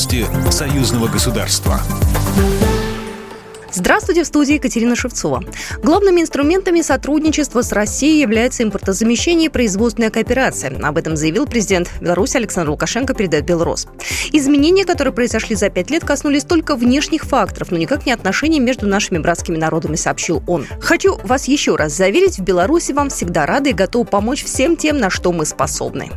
Новости союзного государства. Здравствуйте, в студии Екатерина Шевцова. Главными инструментами сотрудничества с Россией является импортозамещение и производственная кооперация. Об этом заявил президент Беларуси Александр Лукашенко, передает Белрос. Изменения, которые произошли за пять лет, коснулись только внешних факторов, но никак не отношений между нашими братскими народами, сообщил он. Хочу вас еще раз заверить, в Беларуси вам всегда рады и готовы помочь всем тем, на что мы способны.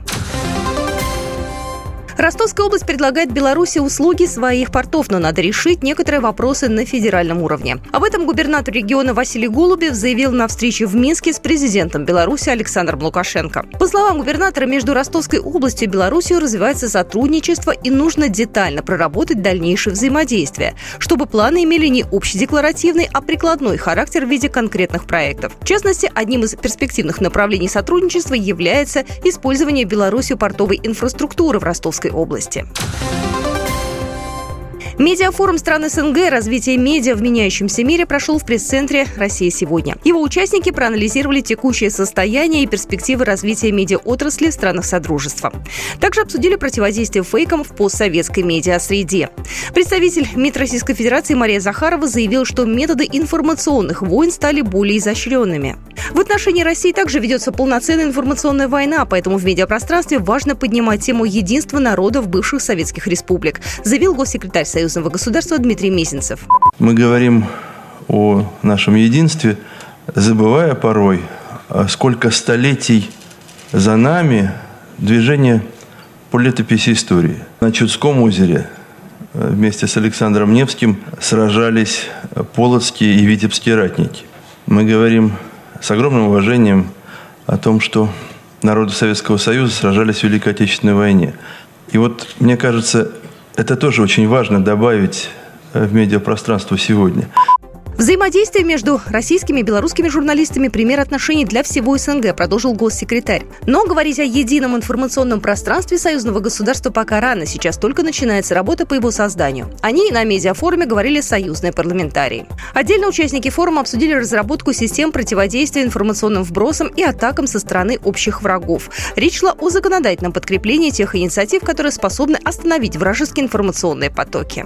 Ростовская область предлагает Беларуси услуги своих портов, но надо решить некоторые вопросы на федеральном уровне. Об этом губернатор региона Василий Голубев заявил на встрече в Минске с президентом Беларуси Александром Лукашенко. По словам губернатора, между Ростовской областью и Беларусью развивается сотрудничество и нужно детально проработать дальнейшее взаимодействие, чтобы планы имели не общедекларативный, а прикладной характер в виде конкретных проектов. В частности, одним из перспективных направлений сотрудничества является использование Беларусью портовой инфраструктуры в Ростовской области. Медиафорум стран СНГ «Развитие медиа в меняющемся мире» прошел в пресс-центре «Россия сегодня». Его участники проанализировали текущее состояние и перспективы развития медиаотрасли в странах Содружества. Также обсудили противодействие фейкам в постсоветской медиа-среде. Представитель МИД Российской Федерации Мария Захарова заявил, что методы информационных войн стали более изощренными. В отношении России также ведется полноценная информационная война, поэтому в медиапространстве важно поднимать тему единства народов бывших советских республик, заявил госсекретарь Союзного государства Дмитрий Мезенцев. Мы говорим о нашем единстве, забывая порой, а сколько столетий за нами движение по летописи истории. На Чудском озере э, вместе с Александром Невским сражались полоцкие и витебские ратники. Мы говорим с огромным уважением о том, что народы Советского Союза сражались в Великой Отечественной войне. И вот, мне кажется, это тоже очень важно добавить в медиапространство сегодня. Взаимодействие между российскими и белорусскими журналистами – пример отношений для всего СНГ, продолжил госсекретарь. Но говорить о едином информационном пространстве союзного государства пока рано. Сейчас только начинается работа по его созданию. Они на медиафоруме говорили союзные парламентарии. Отдельно участники форума обсудили разработку систем противодействия информационным вбросам и атакам со стороны общих врагов. Речь шла о законодательном подкреплении тех инициатив, которые способны остановить вражеские информационные потоки.